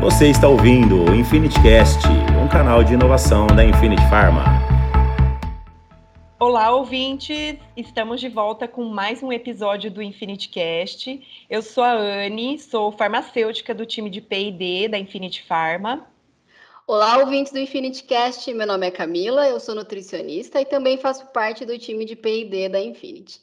Você está ouvindo o Infinity Cast, um canal de inovação da Infinity Pharma. Olá, ouvintes! Estamos de volta com mais um episódio do Infinity Cast. Eu sou a Anne, sou farmacêutica do time de P&D da Infinity Pharma. Olá, ouvintes do Infinity Cast. Meu nome é Camila, eu sou nutricionista e também faço parte do time de P&D da Infinity.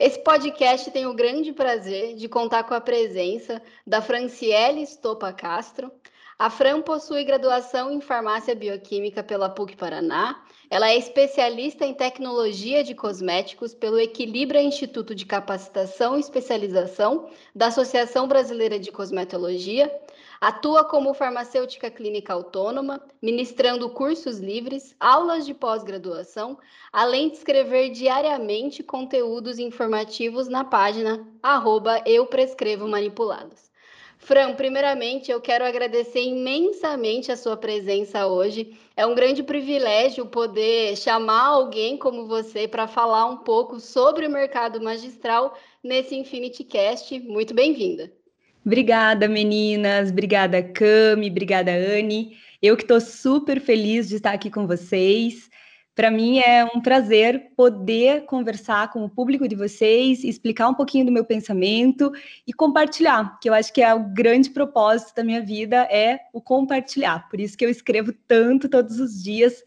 Esse podcast tem o grande prazer de contar com a presença da Franciele Stopa Castro. A Fran possui graduação em farmácia bioquímica pela PUC Paraná. Ela é especialista em tecnologia de cosméticos pelo Equilibra Instituto de Capacitação e Especialização da Associação Brasileira de Cosmetologia. Atua como farmacêutica clínica autônoma, ministrando cursos livres, aulas de pós-graduação, além de escrever diariamente conteúdos informativos na página arroba Eu Prescrevo Manipulados. Fran, primeiramente eu quero agradecer imensamente a sua presença hoje. É um grande privilégio poder chamar alguém como você para falar um pouco sobre o mercado magistral nesse Infinity Cast. Muito bem-vinda. Obrigada, meninas. Obrigada, Cami. Obrigada, Anne. Eu que estou super feliz de estar aqui com vocês. Para mim é um prazer poder conversar com o público de vocês, explicar um pouquinho do meu pensamento e compartilhar, que eu acho que é o grande propósito da minha vida é o compartilhar. Por isso que eu escrevo tanto todos os dias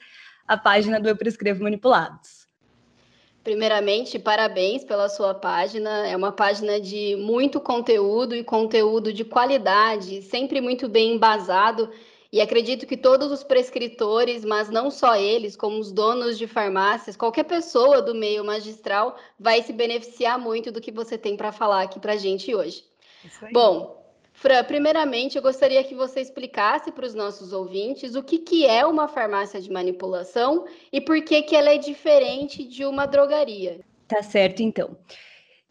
a página do Eu Prescrevo Manipulados. Primeiramente, parabéns pela sua página. É uma página de muito conteúdo e conteúdo de qualidade, sempre muito bem embasado. E acredito que todos os prescritores, mas não só eles, como os donos de farmácias, qualquer pessoa do meio magistral vai se beneficiar muito do que você tem para falar aqui para a gente hoje. Bom, Fran, primeiramente eu gostaria que você explicasse para os nossos ouvintes o que, que é uma farmácia de manipulação e por que, que ela é diferente de uma drogaria. Tá certo, então.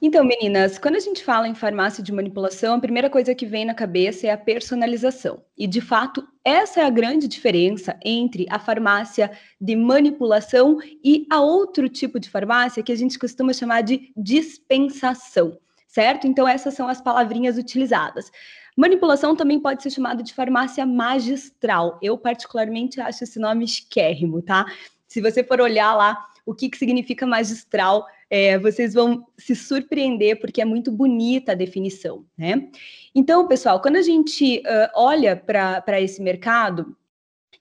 Então, meninas, quando a gente fala em farmácia de manipulação, a primeira coisa que vem na cabeça é a personalização. E, de fato, essa é a grande diferença entre a farmácia de manipulação e a outro tipo de farmácia que a gente costuma chamar de dispensação certo? Então, essas são as palavrinhas utilizadas. Manipulação também pode ser chamada de farmácia magistral. Eu, particularmente, acho esse nome esquérrimo, tá? Se você for olhar lá o que, que significa magistral, é, vocês vão se surpreender, porque é muito bonita a definição, né? Então, pessoal, quando a gente uh, olha para esse mercado,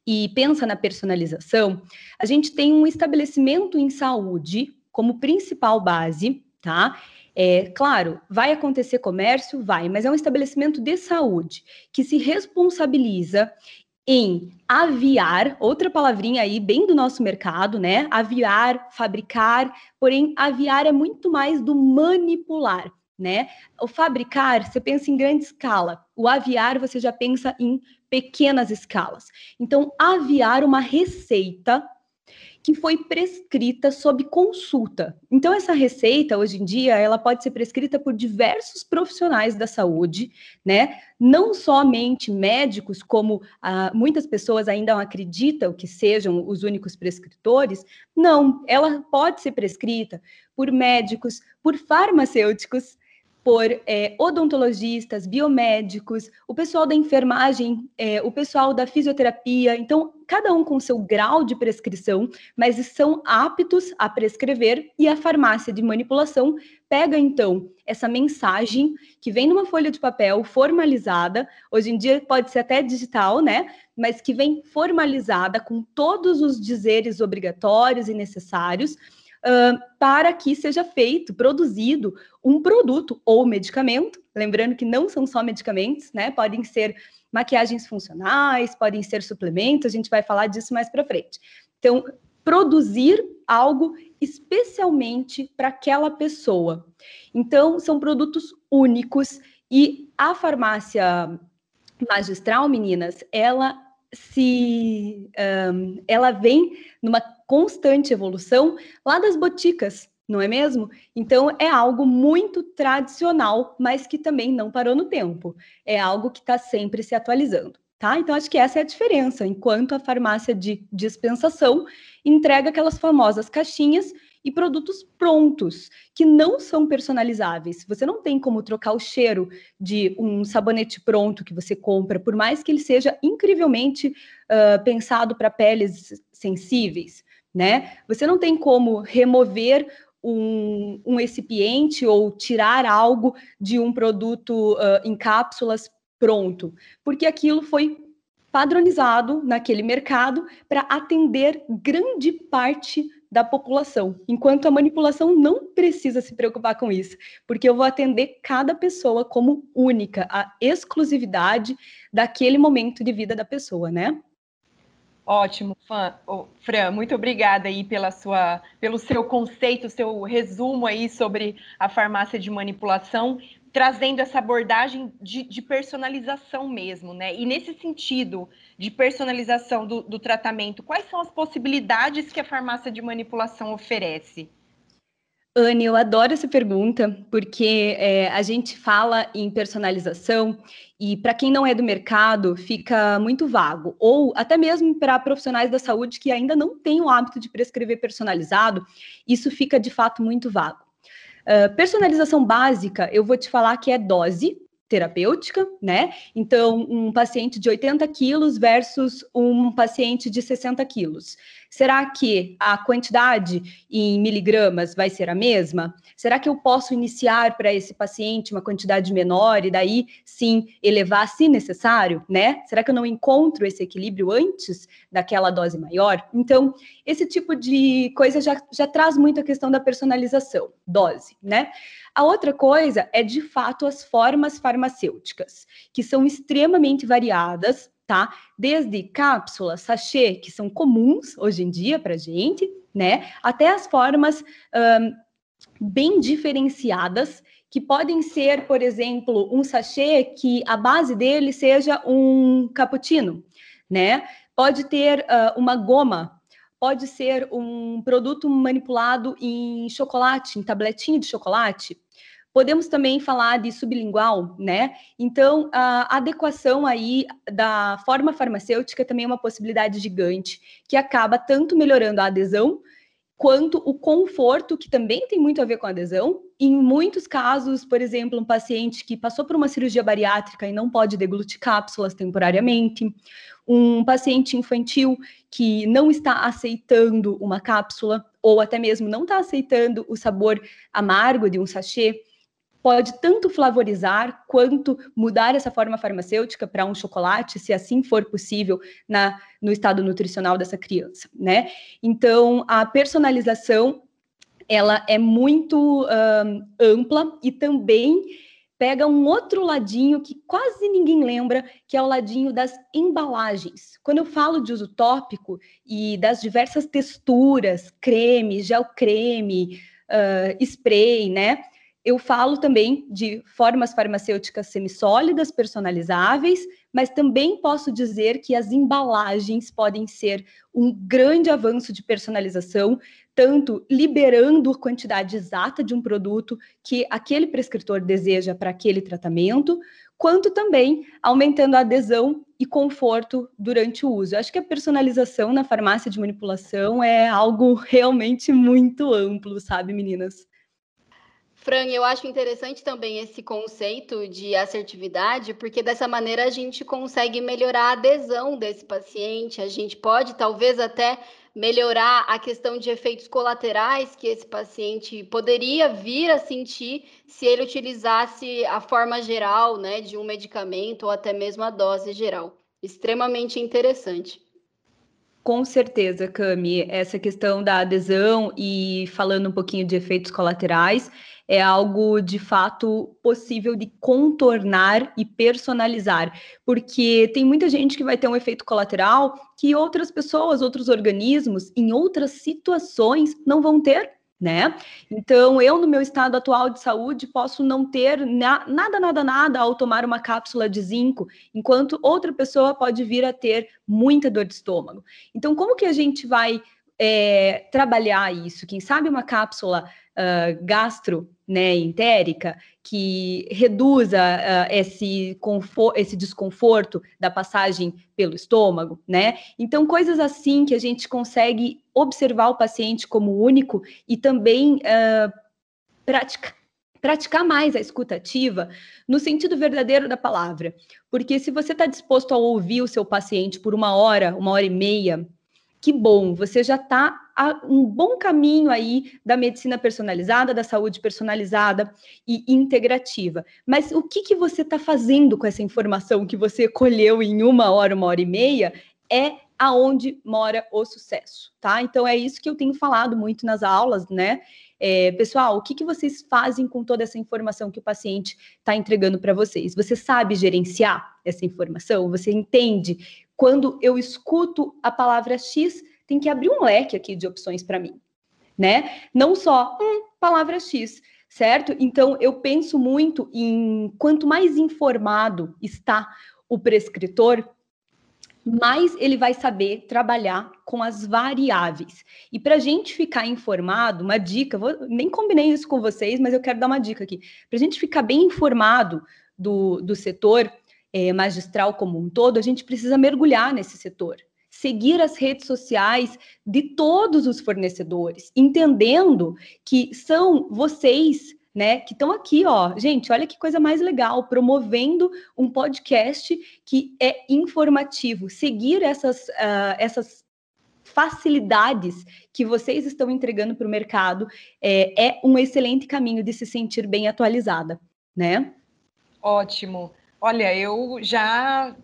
e pensa na personalização, a gente tem um estabelecimento em saúde como principal base, tá? É, claro, vai acontecer comércio? Vai, mas é um estabelecimento de saúde que se responsabiliza em aviar, outra palavrinha aí bem do nosso mercado, né? Aviar, fabricar, porém aviar é muito mais do manipular, né? O fabricar, você pensa em grande escala. O aviar, você já pensa em pequenas escalas. Então, aviar uma receita que foi prescrita sob consulta. Então essa receita hoje em dia ela pode ser prescrita por diversos profissionais da saúde, né? Não somente médicos, como ah, muitas pessoas ainda acreditam que sejam os únicos prescritores. Não, ela pode ser prescrita por médicos, por farmacêuticos, por é, odontologistas, biomédicos, o pessoal da enfermagem, é, o pessoal da fisioterapia. Então, cada um com seu grau de prescrição, mas são aptos a prescrever e a farmácia de manipulação pega então essa mensagem que vem numa folha de papel formalizada, hoje em dia pode ser até digital, né? Mas que vem formalizada com todos os dizeres obrigatórios e necessários uh, para que seja feito, produzido um produto ou medicamento. Lembrando que não são só medicamentos, né? Podem ser maquiagens funcionais, podem ser suplementos, a gente vai falar disso mais para frente. Então, produzir algo especialmente para aquela pessoa. Então, são produtos únicos e a farmácia magistral, meninas, ela se um, ela vem numa constante evolução lá das boticas, não é mesmo? Então é algo muito tradicional, mas que também não parou no tempo. É algo que está sempre se atualizando. Tá? Então, acho que essa é a diferença. Enquanto a farmácia de dispensação entrega aquelas famosas caixinhas e produtos prontos, que não são personalizáveis. Você não tem como trocar o cheiro de um sabonete pronto que você compra, por mais que ele seja incrivelmente uh, pensado para peles sensíveis, né? Você não tem como remover um, um recipiente ou tirar algo de um produto uh, em cápsulas pronto, porque aquilo foi padronizado naquele mercado para atender grande parte da população, enquanto a manipulação não precisa se preocupar com isso, porque eu vou atender cada pessoa como única, a exclusividade daquele momento de vida da pessoa, né? Ótimo, Fã. Oh, Fran, muito obrigada aí pela sua, pelo seu conceito, seu resumo aí sobre a farmácia de manipulação trazendo essa abordagem de, de, personalização mesmo, né? E nesse sentido de personalização do, do, tratamento, quais são as possibilidades que a farmácia de manipulação oferece? Anne, eu adoro essa pergunta, porque é, a gente fala em personalização e para quem não é do mercado fica muito vago, ou até mesmo para profissionais da saúde que ainda não têm o hábito de prescrever personalizado, isso fica de fato muito vago. Uh, personalização básica, eu vou te falar que é dose terapêutica, né? Então, um paciente de 80 quilos versus um paciente de 60 quilos. Será que a quantidade em miligramas vai ser a mesma? Será que eu posso iniciar para esse paciente uma quantidade menor e daí sim elevar se necessário, né? Será que eu não encontro esse equilíbrio antes daquela dose maior? Então, esse tipo de coisa já, já traz muito a questão da personalização, dose, né? A outra coisa é, de fato, as formas farmacêuticas, que são extremamente variadas, tá? Desde cápsulas, sachê, que são comuns hoje em dia para gente, né? Até as formas um, bem diferenciadas, que podem ser, por exemplo, um sachê que a base dele seja um cappuccino, né? Pode ter uh, uma goma, pode ser um produto manipulado em chocolate, em tabletinha de chocolate, Podemos também falar de sublingual, né? Então, a adequação aí da forma farmacêutica também é uma possibilidade gigante, que acaba tanto melhorando a adesão, quanto o conforto, que também tem muito a ver com a adesão. Em muitos casos, por exemplo, um paciente que passou por uma cirurgia bariátrica e não pode deglutir cápsulas temporariamente, um paciente infantil que não está aceitando uma cápsula, ou até mesmo não está aceitando o sabor amargo de um sachê, pode tanto flavorizar quanto mudar essa forma farmacêutica para um chocolate, se assim for possível na, no estado nutricional dessa criança, né? Então, a personalização ela é muito ampla e também pega um outro ladinho que quase ninguém lembra, que é o ladinho das embalagens. Quando eu falo de uso tópico e das diversas texturas, creme, gel creme, uh, spray, né? Eu falo também de formas farmacêuticas semissólidas, personalizáveis, mas também posso dizer que as embalagens podem ser um grande avanço de personalização, tanto liberando a quantidade exata de um produto que aquele prescritor deseja para aquele tratamento, quanto também aumentando a adesão e conforto durante o uso. Eu acho que a personalização na farmácia de manipulação é algo realmente muito amplo, sabe, meninas? Fran, eu acho interessante também esse conceito de assertividade, porque dessa maneira a gente consegue melhorar a adesão desse paciente, a gente pode talvez até melhorar a questão de efeitos colaterais que esse paciente poderia vir a sentir se ele utilizasse a forma geral, né, de um medicamento ou até mesmo a dose geral. Extremamente interessante. Com certeza, Cami, essa questão da adesão e falando um pouquinho de efeitos colaterais, é algo de fato possível de contornar e personalizar, porque tem muita gente que vai ter um efeito colateral que outras pessoas, outros organismos, em outras situações, não vão ter né? Então, eu, no meu estado atual de saúde, posso não ter na, nada, nada, nada ao tomar uma cápsula de zinco, enquanto outra pessoa pode vir a ter muita dor de estômago. Então, como que a gente vai é, trabalhar isso? Quem sabe uma cápsula uh, gastro né, entérica que reduza uh, esse, esse desconforto da passagem pelo estômago, né? Então, coisas assim que a gente consegue observar o paciente como único e também uh, praticar praticar mais a escutativa no sentido verdadeiro da palavra. Porque se você está disposto a ouvir o seu paciente por uma hora, uma hora e meia, que bom, você já está um bom caminho aí da medicina personalizada, da saúde personalizada e integrativa. Mas o que, que você está fazendo com essa informação que você colheu em uma hora, uma hora e meia, é aonde mora o sucesso, tá? Então é isso que eu tenho falado muito nas aulas, né? É, pessoal, o que, que vocês fazem com toda essa informação que o paciente está entregando para vocês? Você sabe gerenciar essa informação? Você entende quando eu escuto a palavra X, tem que abrir um leque aqui de opções para mim, né? Não só hum, palavra X, certo? Então eu penso muito em quanto mais informado está o prescritor, mais ele vai saber trabalhar com as variáveis. E para a gente ficar informado, uma dica, vou, nem combinei isso com vocês, mas eu quero dar uma dica aqui. Para a gente ficar bem informado do, do setor é, magistral como um todo, a gente precisa mergulhar nesse setor. Seguir as redes sociais de todos os fornecedores, entendendo que são vocês né, que estão aqui, ó. Gente, olha que coisa mais legal, promovendo um podcast que é informativo. Seguir essas, uh, essas facilidades que vocês estão entregando para o mercado é, é um excelente caminho de se sentir bem atualizada, né? Ótimo. Olha, eu já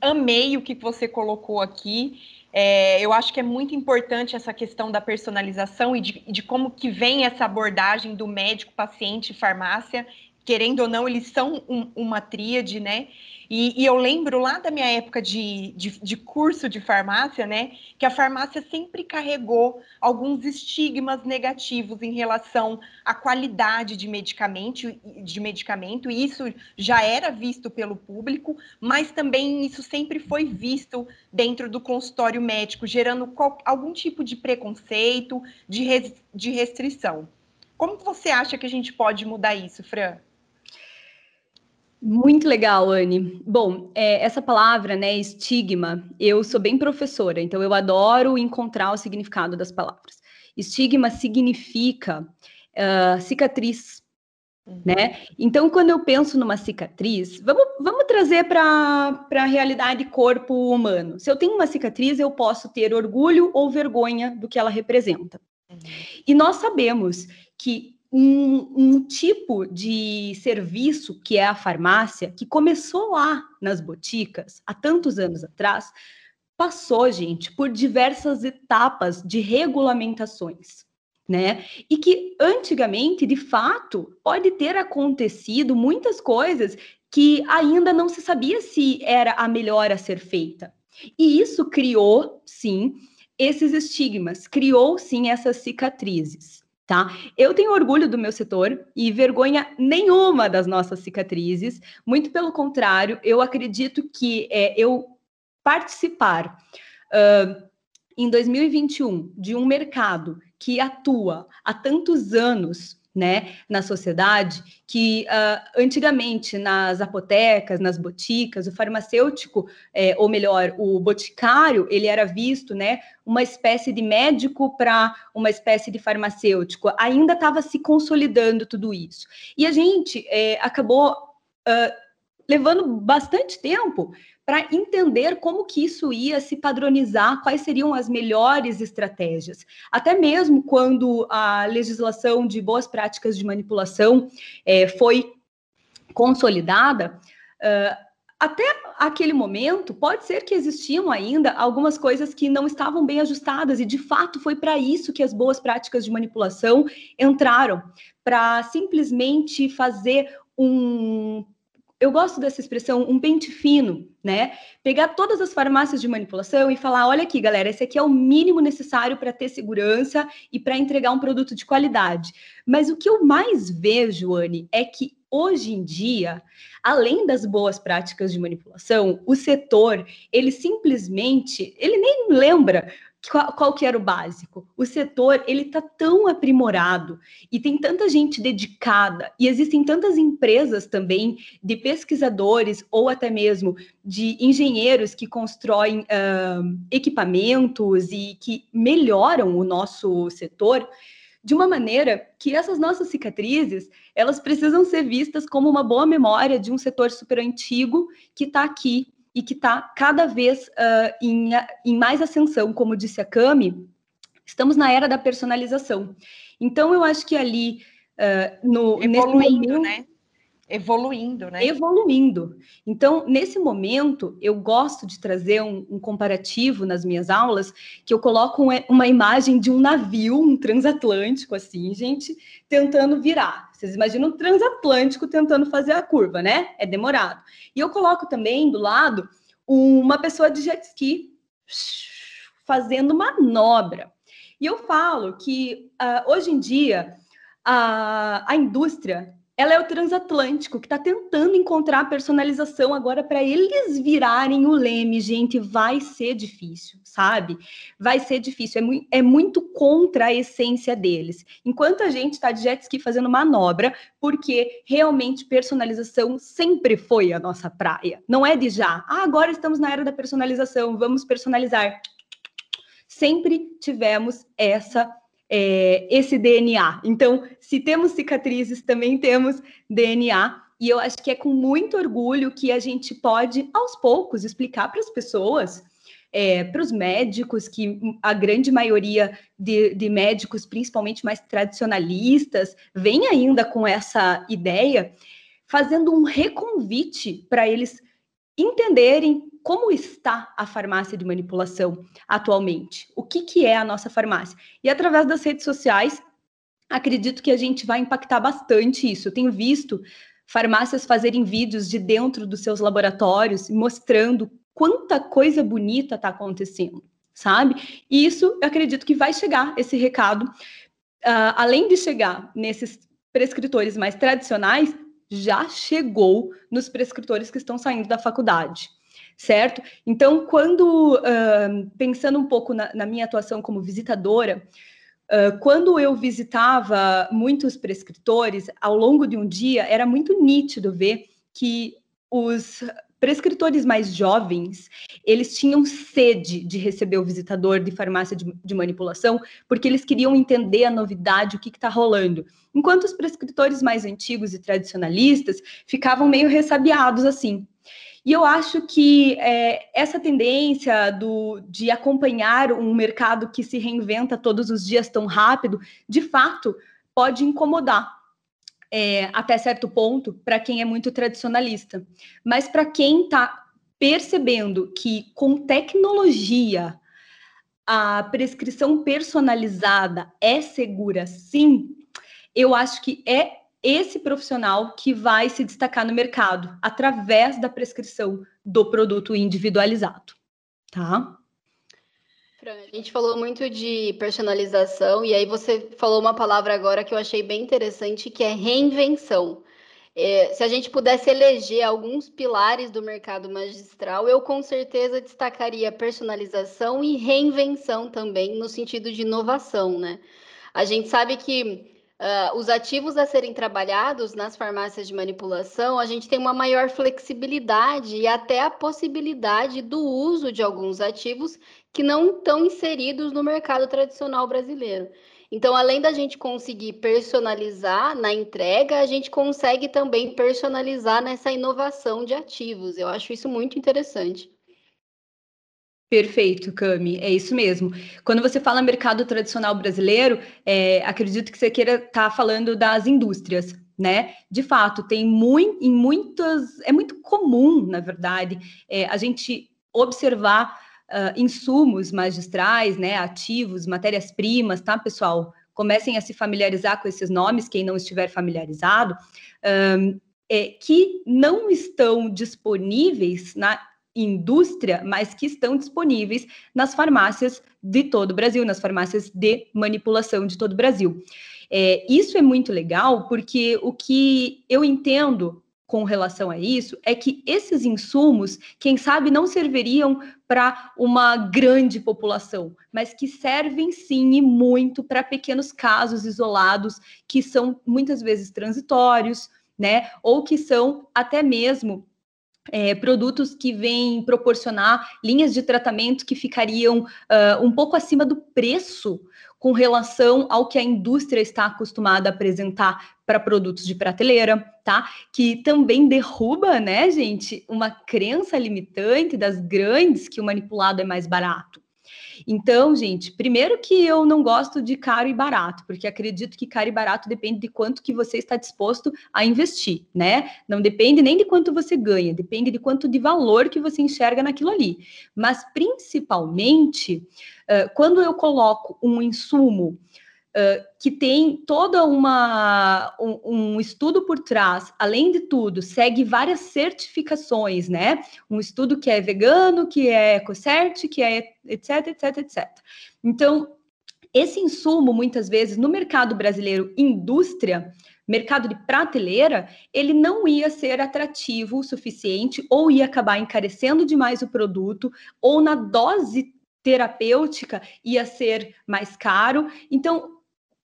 amei o que você colocou aqui. É, eu acho que é muito importante essa questão da personalização e de, de como que vem essa abordagem do médico, paciente, farmácia. Querendo ou não, eles são um, uma tríade, né? E, e, eu lembro lá da minha época de, de, de, curso de farmácia, né, que a farmácia sempre carregou alguns estigmas negativos em relação à qualidade de medicamento, de medicamento, e isso já era visto pelo público, mas também isso sempre foi visto dentro do consultório médico, gerando qual, algum tipo de preconceito, de, res, de restrição. Como você acha que a gente pode mudar isso, Fran? Muito legal, Anne. Bom, é, essa palavra, né, estigma, eu sou bem professora, então eu adoro encontrar o significado das palavras. Estigma significa uh, cicatriz, uhum. né? Então, quando eu penso numa cicatriz, vamos, vamos trazer para a realidade corpo humano. Se eu tenho uma cicatriz, eu posso ter orgulho ou vergonha do que ela representa. Uhum. E nós sabemos que um, um, tipo de serviço que é a farmácia, que começou lá nas boticas, há tantos anos atrás, passou, gente, por diversas etapas de regulamentações. Né? E que antigamente, de fato, pode ter acontecido muitas coisas que ainda não se sabia se era a melhor a ser feita. E isso criou, sim, esses estigmas, criou sim essas cicatrizes tá? Eu tenho orgulho do meu setor e vergonha nenhuma das nossas cicatrizes. Muito pelo contrário, eu acredito que é, eu participar uh, em 2021 de um mercado que atua há tantos anos né, na sociedade, que uh, antigamente nas apotecas, nas boticas, o farmacêutico, é, ou melhor, o boticário, ele era visto, né, uma espécie de médico para uma espécie de farmacêutico. Ainda estava se consolidando tudo isso. E a gente é, acabou uh, levando bastante tempo para entender como que isso ia se padronizar, quais seriam as melhores estratégias. Até mesmo quando a legislação de boas práticas de manipulação é, foi consolidada, uh, até aquele momento, pode ser que existiam ainda algumas coisas que não estavam bem ajustadas, e de fato foi para isso que as boas práticas de manipulação entraram para simplesmente fazer um eu gosto dessa expressão, um pente fino, né? Pegar todas as farmácias de manipulação e falar: olha aqui, galera, esse aqui é o mínimo necessário para ter segurança e para entregar um produto de qualidade. Mas o que eu mais vejo, Anne, é que hoje em dia, além das boas práticas de manipulação, o setor, ele simplesmente, ele nem lembra qual, qual, que era o básico? O setor ele está tão aprimorado e tem tanta gente dedicada e existem tantas empresas também de pesquisadores ou até mesmo de engenheiros que constroem uh, equipamentos e que melhoram o nosso setor de uma maneira que essas nossas cicatrizes elas precisam ser vistas como uma boa memória de um setor super antigo que está aqui e que está cada vez uh, em, em mais ascensão, como disse a Cami, estamos na era da personalização. Então, eu acho que ali, uh, no, Evoluindo, nesse momento, né? Evoluindo, né? Evoluindo. Então, nesse momento, eu gosto de trazer um, um, comparativo nas minhas aulas, que eu coloco uma, uma imagem de um navio, um transatlântico, assim, gente, tentando virar. Vocês imaginam um transatlântico tentando fazer a curva, né? É demorado. E eu coloco também do lado uma pessoa de jet ski fazendo manobra. E eu falo que uh, hoje em dia a, a indústria ela é o transatlântico que está tentando encontrar a personalização agora para eles virarem o leme, gente, vai ser difícil, sabe? Vai ser difícil, é, mu é muito contra a essência deles. Enquanto a gente está de jet ski fazendo manobra, porque realmente personalização sempre foi a nossa praia. Não é de já, ah, agora estamos na era da personalização, vamos personalizar. Sempre tivemos essa é, esse DNA. Então, se temos cicatrizes, também temos DNA. E eu acho que é com muito orgulho que a gente pode, aos poucos, explicar para as pessoas, é, para os médicos, que a grande maioria de, de, médicos, principalmente mais tradicionalistas, vem ainda com essa ideia, fazendo um reconvite para eles entenderem como está a farmácia de manipulação atualmente, o que, que é a nossa farmácia. E através das redes sociais, acredito que a gente vai impactar bastante isso. Eu tenho visto farmácias fazerem vídeos de dentro dos seus laboratórios, mostrando quanta coisa bonita está acontecendo, sabe? E isso, eu acredito que vai chegar esse recado, uh, além de chegar nesses prescritores mais tradicionais, já chegou nos prescritores que estão saindo da faculdade certo? Então, quando, uh, pensando um pouco na, na, minha atuação como visitadora, uh, quando eu visitava muitos prescritores, ao longo de um dia, era muito nítido ver que os prescritores mais jovens, eles tinham sede de receber o visitador de farmácia de, de manipulação, porque eles queriam entender a novidade, o que está rolando. Enquanto os prescritores mais antigos e tradicionalistas ficavam meio ressabiados assim. E eu acho que é, essa tendência do, de acompanhar um mercado que se reinventa todos os dias tão rápido, de fato, pode incomodar. É, até certo ponto, para quem é muito tradicionalista. Mas para quem está percebendo que com tecnologia a prescrição personalizada é segura, sim, eu acho que é esse profissional que vai se destacar no mercado através da prescrição do produto individualizado, tá? A gente falou muito de personalização e aí você falou uma palavra agora que eu achei bem interessante, que é reinvenção. É, se a gente pudesse eleger alguns pilares do mercado magistral, eu com certeza destacaria personalização e reinvenção também, no sentido de inovação, né? A gente sabe que Uh, os ativos a serem trabalhados nas farmácias de manipulação, a gente tem uma maior flexibilidade e até a possibilidade do uso de alguns ativos que não estão inseridos no mercado tradicional brasileiro. Então, além da gente conseguir personalizar na entrega, a gente consegue também personalizar nessa inovação de ativos. Eu acho isso muito interessante. Perfeito, Cami, é isso mesmo. Quando você fala mercado tradicional brasileiro, é, acredito que você queira estar tá falando das indústrias, né? De fato, tem muito, em muitas, é muito comum, na verdade, é, a gente observar uh, insumos magistrais, né? Ativos, matérias-primas, tá, pessoal? Comecem a se familiarizar com esses nomes, quem não estiver familiarizado, um, é, que não estão disponíveis na indústria, mas que estão disponíveis nas farmácias de todo o Brasil, nas farmácias de manipulação de todo o Brasil. É, isso é muito legal porque o que eu entendo com relação a isso é que esses insumos, quem sabe, não serviriam para uma grande população, mas que servem sim e muito para pequenos casos isolados que são muitas vezes transitórios, né? Ou que são até mesmo é, produtos que vêm proporcionar linhas de tratamento que ficariam uh, um pouco acima do preço com relação ao que a indústria está acostumada a apresentar para produtos de prateleira, tá? Que também derruba, né, gente, uma crença limitante das grandes que o manipulado é mais barato. Então, gente, primeiro que eu não gosto de caro e barato, porque acredito que caro e barato depende de quanto que você está disposto a investir, né? Não depende nem de quanto você ganha, depende de quanto de valor que você enxerga naquilo ali. Mas principalmente, quando eu coloco um insumo Que tem toda uma um, um, estudo por trás, além de tudo, segue várias certificações, né? Um estudo que é vegano, que é EcoCert, que é etc, etc, etc. Então, esse insumo, muitas vezes, no mercado brasileiro, indústria, mercado de prateleira, ele não ia ser atrativo o suficiente, ou ia acabar encarecendo demais o produto, ou na dose terapêutica ia ser mais caro. Então,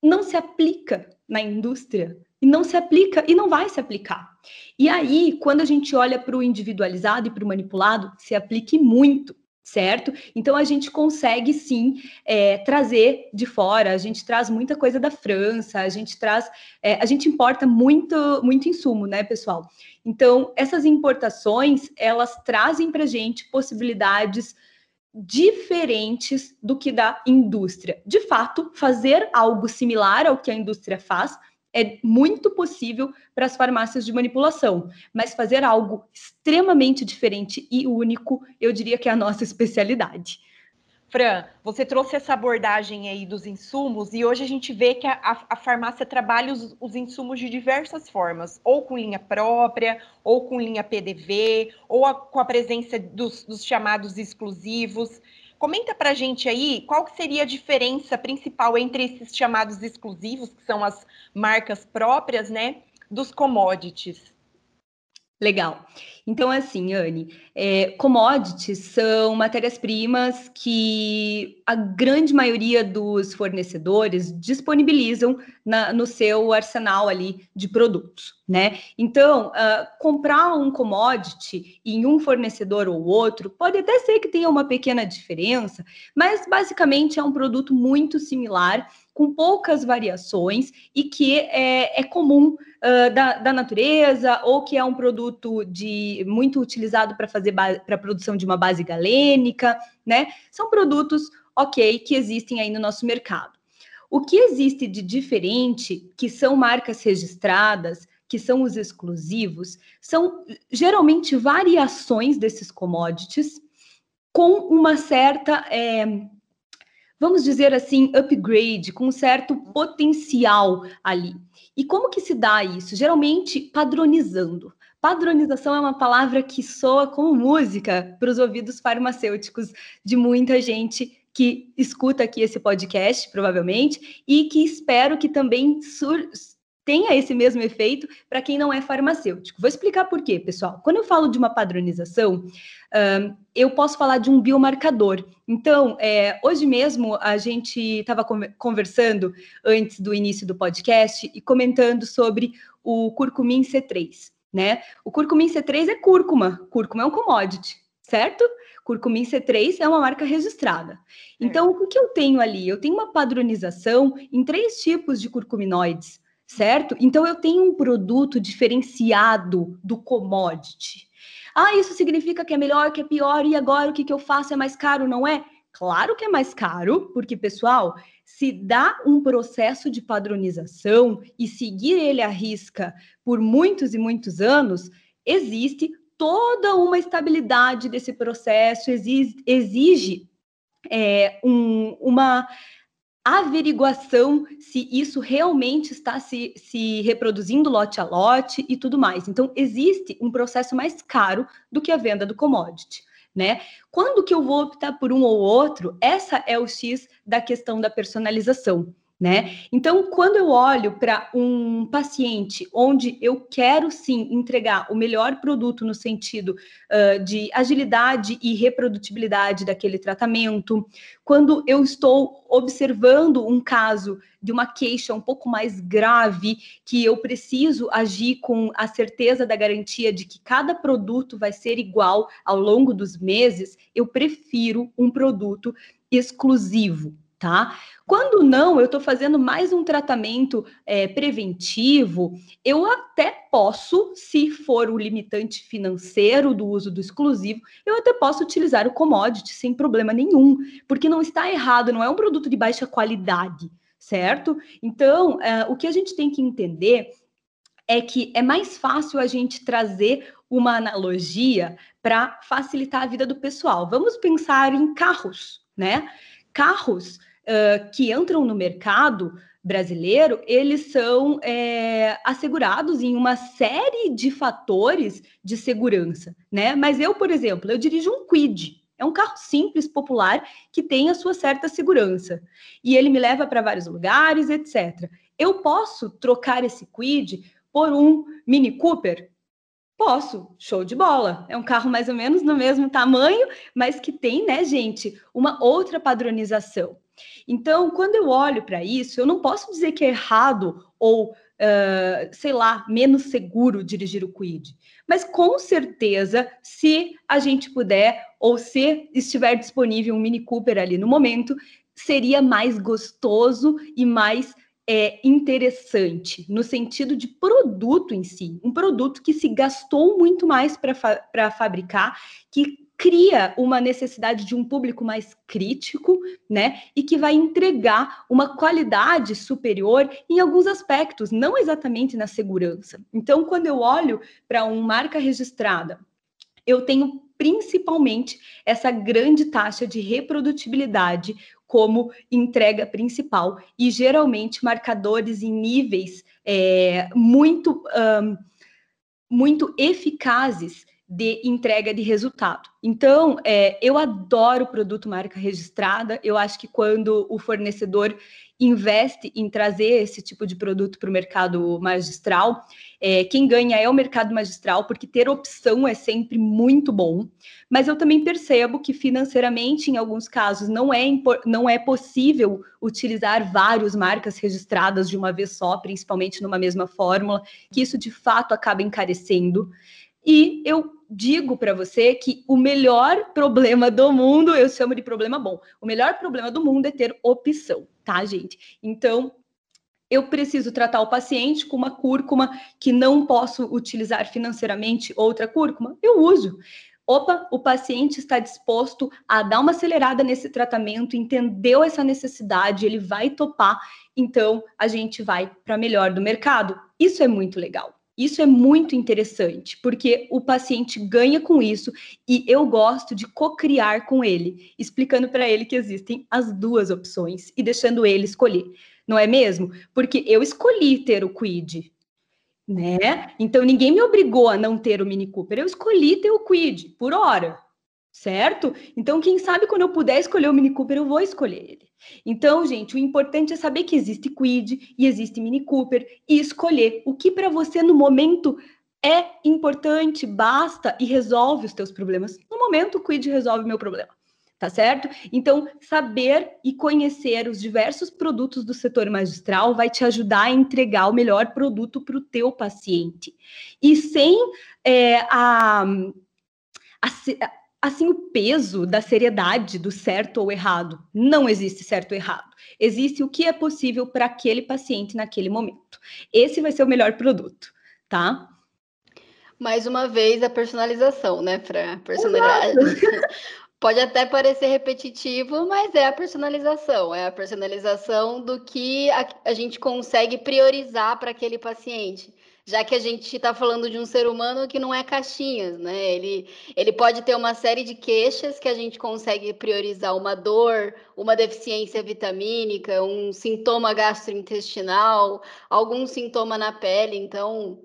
não se aplica na indústria e não se aplica e não vai se aplicar. E aí, quando a gente olha para o individualizado e para o manipulado, se aplique muito, certo? Então a gente consegue sim é, trazer de fora, a gente traz muita coisa da França, a gente traz, é, a gente importa muito, muito insumo, né, pessoal? Então essas importações elas trazem para gente possibilidades diferentes do que da indústria. De fato, fazer algo similar ao que a indústria faz é muito possível para as farmácias de manipulação, mas fazer algo extremamente diferente e único, eu diria que é a nossa especialidade. Fran, você trouxe essa abordagem aí dos insumos e hoje a gente vê que a, a farmácia trabalha os, os, insumos de diversas formas, ou com linha própria, ou com linha PDV, ou a, com a presença dos, dos chamados exclusivos. Comenta para a gente aí qual seria a diferença principal entre esses chamados exclusivos, que são as marcas próprias, né, dos commodities. Legal. Então, assim, Anne, é, commodities são matérias-primas que a grande maioria dos fornecedores disponibilizam na, no seu arsenal ali de produtos, né? Então, uh, comprar um commodity em um fornecedor ou outro pode até ser que tenha uma pequena diferença, mas basicamente é um produto muito similar com poucas variações e que é, é comum uh, da, da, natureza ou que é um produto de muito utilizado para fazer para a produção de uma base galênica, né? São produtos ok que existem aí no nosso mercado. O que existe de diferente, que são marcas registradas, que são os exclusivos, são geralmente variações desses commodities com uma certa é, vamos dizer assim, upgrade, com um certo potencial ali. E como que se dá isso? Geralmente padronizando. Padronização é uma palavra que soa como música para os ouvidos farmacêuticos de muita gente que escuta aqui esse podcast, provavelmente, e que espero que também sur tenha esse mesmo efeito para quem não é farmacêutico. Vou explicar por quê, pessoal. Quando eu falo de uma padronização, um, eu posso falar de um biomarcador. Então, é, hoje mesmo a gente estava conversando antes do início do podcast e comentando sobre o curcumin C3, né? O curcumin C3 é cúrcuma, cúrcuma é um commodity, certo? Curcumin C3 é uma marca registrada. Então, o que eu tenho ali? Eu tenho uma padronização em três tipos de curcuminoides certo? Então eu tenho um produto diferenciado do commodity. Ah, isso significa que é melhor, que é pior, e agora o que, que eu faço é mais caro, não é? Claro que é mais caro, porque, pessoal, se dá um processo de padronização e seguir ele à risca por muitos e muitos anos, existe toda uma estabilidade desse processo, exige, exige é, um, uma averiguação se isso realmente está se, se reproduzindo lote a lote e tudo mais. Então, existe um processo mais caro do que a venda do commodity. Né? Quando que eu vou optar por um ou outro? Essa é o X da questão da personalização. Né? Então, quando eu olho para um paciente onde eu quero sim entregar o melhor produto no sentido uh, de agilidade e reprodutibilidade daquele tratamento, quando eu estou observando um caso de uma queixa um pouco mais grave, que eu preciso agir com a certeza da garantia de que cada produto vai ser igual ao longo dos meses, eu prefiro um produto exclusivo tá? Quando não, eu estou fazendo mais um tratamento é, preventivo, eu até posso, se for o limitante financeiro do uso do exclusivo, eu até posso utilizar o commodity sem problema nenhum, porque não está errado, não é um produto de baixa qualidade, certo? Então, é, o que a gente tem que entender é que é mais fácil a gente trazer uma analogia para facilitar a vida do pessoal. Vamos pensar em carros, né? Carros uh, que entram no mercado brasileiro, eles são é, assegurados em uma série de fatores de segurança, né? Mas eu, por exemplo, eu dirijo um Quid, é um carro simples, popular, que tem a sua certa segurança. E ele me leva para vários lugares, etc. Eu posso trocar esse Quid por um Mini Cooper? Posso, show de bola. É um carro mais ou menos do mesmo tamanho, mas que tem, né, gente, uma outra padronização. Então, quando eu olho para isso, eu não posso dizer que é errado ou, uh, sei lá, menos seguro dirigir o Quid. Mas com certeza, se a gente puder, ou se estiver disponível um Mini Cooper ali no momento, seria mais gostoso e mais é, interessante no sentido de produto em si, um produto que se gastou muito mais para fa fabricar, que cria uma necessidade de um público mais crítico, né? E que vai entregar uma qualidade superior em alguns aspectos, não exatamente na segurança. Então, quando eu olho para uma marca registrada, eu tenho principalmente essa grande taxa de reprodutibilidade como entrega principal e geralmente marcadores em níveis é, muito um, muito eficazes de entrega de resultado. Então, é, eu adoro produto marca registrada. Eu acho que quando o fornecedor investe em trazer esse tipo de produto para o mercado magistral, é, quem ganha é o mercado magistral, porque ter opção é sempre muito bom. Mas eu também percebo que financeiramente, em alguns casos, não é, não é possível utilizar várias marcas registradas de uma vez só, principalmente numa mesma fórmula, que isso de fato acaba encarecendo. E eu digo para você que o melhor problema do mundo, eu chamo de problema bom, o melhor problema do mundo é ter opção, tá, gente? Então, eu preciso tratar o paciente com uma cúrcuma que não posso utilizar financeiramente outra cúrcuma, eu uso. Opa, o paciente está disposto a dar uma acelerada nesse tratamento, entendeu essa necessidade, ele vai topar, então a gente vai para melhor do mercado. Isso é muito legal. Isso é muito interessante, porque o paciente ganha com isso e eu gosto de co-criar com ele, explicando para ele que existem as duas opções e deixando ele escolher, não é mesmo? Porque eu escolhi ter o Quid, né? Então ninguém me obrigou a não ter o Mini Cooper, eu escolhi ter o Quid por hora, certo? Então quem sabe quando eu puder escolher o Mini Cooper, eu vou escolher ele. Então, gente, o importante é saber que existe Quid e existe Mini Cooper e escolher o que para você no momento é importante, basta e resolve os teus problemas. No momento, o Quid resolve meu problema. Tá certo? Então, saber e conhecer os diversos produtos do setor magistral vai te ajudar a entregar o melhor produto para o teu paciente. E sem é, a, a, assim o peso da seriedade do certo ou errado. Não existe certo ou errado. Existe o que é possível para aquele paciente naquele momento. Esse vai ser o melhor produto, tá? Mais uma vez a personalização, né, para personalidade. Pode até parecer repetitivo, mas é a personalização, é a personalização do que a, a gente consegue priorizar para aquele paciente já que a gente está falando de um ser humano que não é caixinhas, né? Ele, ele pode ter uma série de queixas que a gente consegue priorizar uma dor, uma deficiência vitamínica, um sintoma gastrointestinal, algum sintoma na pele. Então,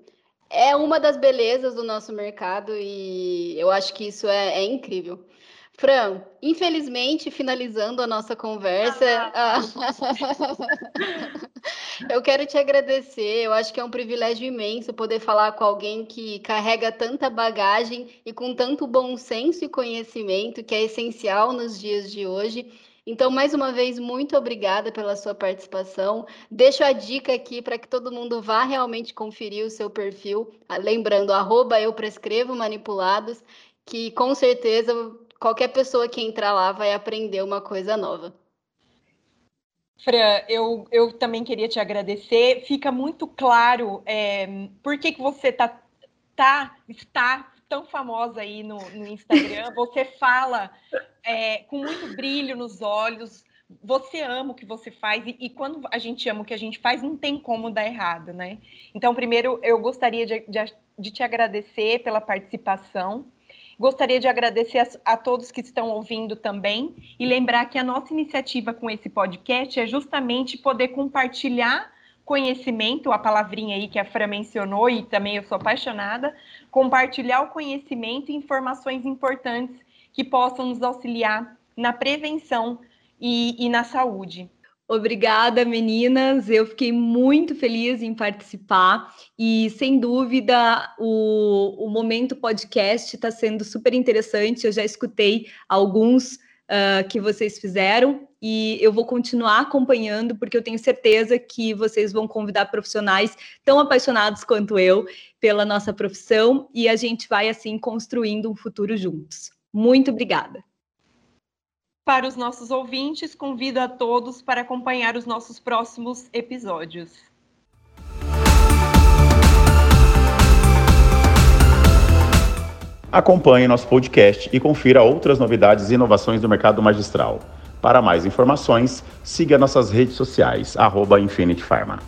é uma das belezas do nosso mercado e eu acho que isso é, é incrível. Fran, infelizmente, finalizando a nossa conversa, ah, eu quero te agradecer. Eu acho que é um privilégio imenso poder falar com alguém que carrega tanta bagagem e com tanto bom senso e conhecimento, que é essencial nos dias de hoje. Então, mais uma vez, muito obrigada pela sua participação. Deixo a dica aqui para que todo mundo vá realmente conferir o seu perfil. Ah, lembrando, arroba eu prescrevo manipulados, que com certeza qualquer pessoa que entrar lá vai aprender uma coisa nova. Fran, eu, eu também queria te agradecer. Fica muito claro é, por que, que você tá, tá, está tão famosa aí no, no Instagram. Você fala é, com muito brilho nos olhos. Você ama o que você faz e, e, quando a gente ama o que a gente faz, não tem como dar errado, né? Então, primeiro, eu gostaria de, de, de te agradecer pela participação. Gostaria de agradecer a, a, todos que estão ouvindo também e lembrar que a nossa iniciativa com esse podcast é justamente poder compartilhar conhecimento, a palavrinha aí que a Fran mencionou e também eu sou apaixonada, compartilhar o conhecimento e informações importantes que possam nos auxiliar na prevenção e, e na saúde. Obrigada, meninas. Eu fiquei muito feliz em participar e, sem dúvida, o, o momento podcast está sendo super interessante. Eu já escutei alguns uh, que vocês fizeram e eu vou continuar acompanhando porque eu tenho certeza que vocês vão convidar profissionais tão apaixonados quanto eu pela nossa profissão e a gente vai assim construindo um futuro juntos. Muito obrigada. Para os nossos ouvintes, convido a todos para acompanhar os nossos próximos episódios. Acompanhe nosso podcast e confira outras novidades e inovações do mercado magistral. Para mais informações, siga nossas redes sociais, arroba Infinity Pharma.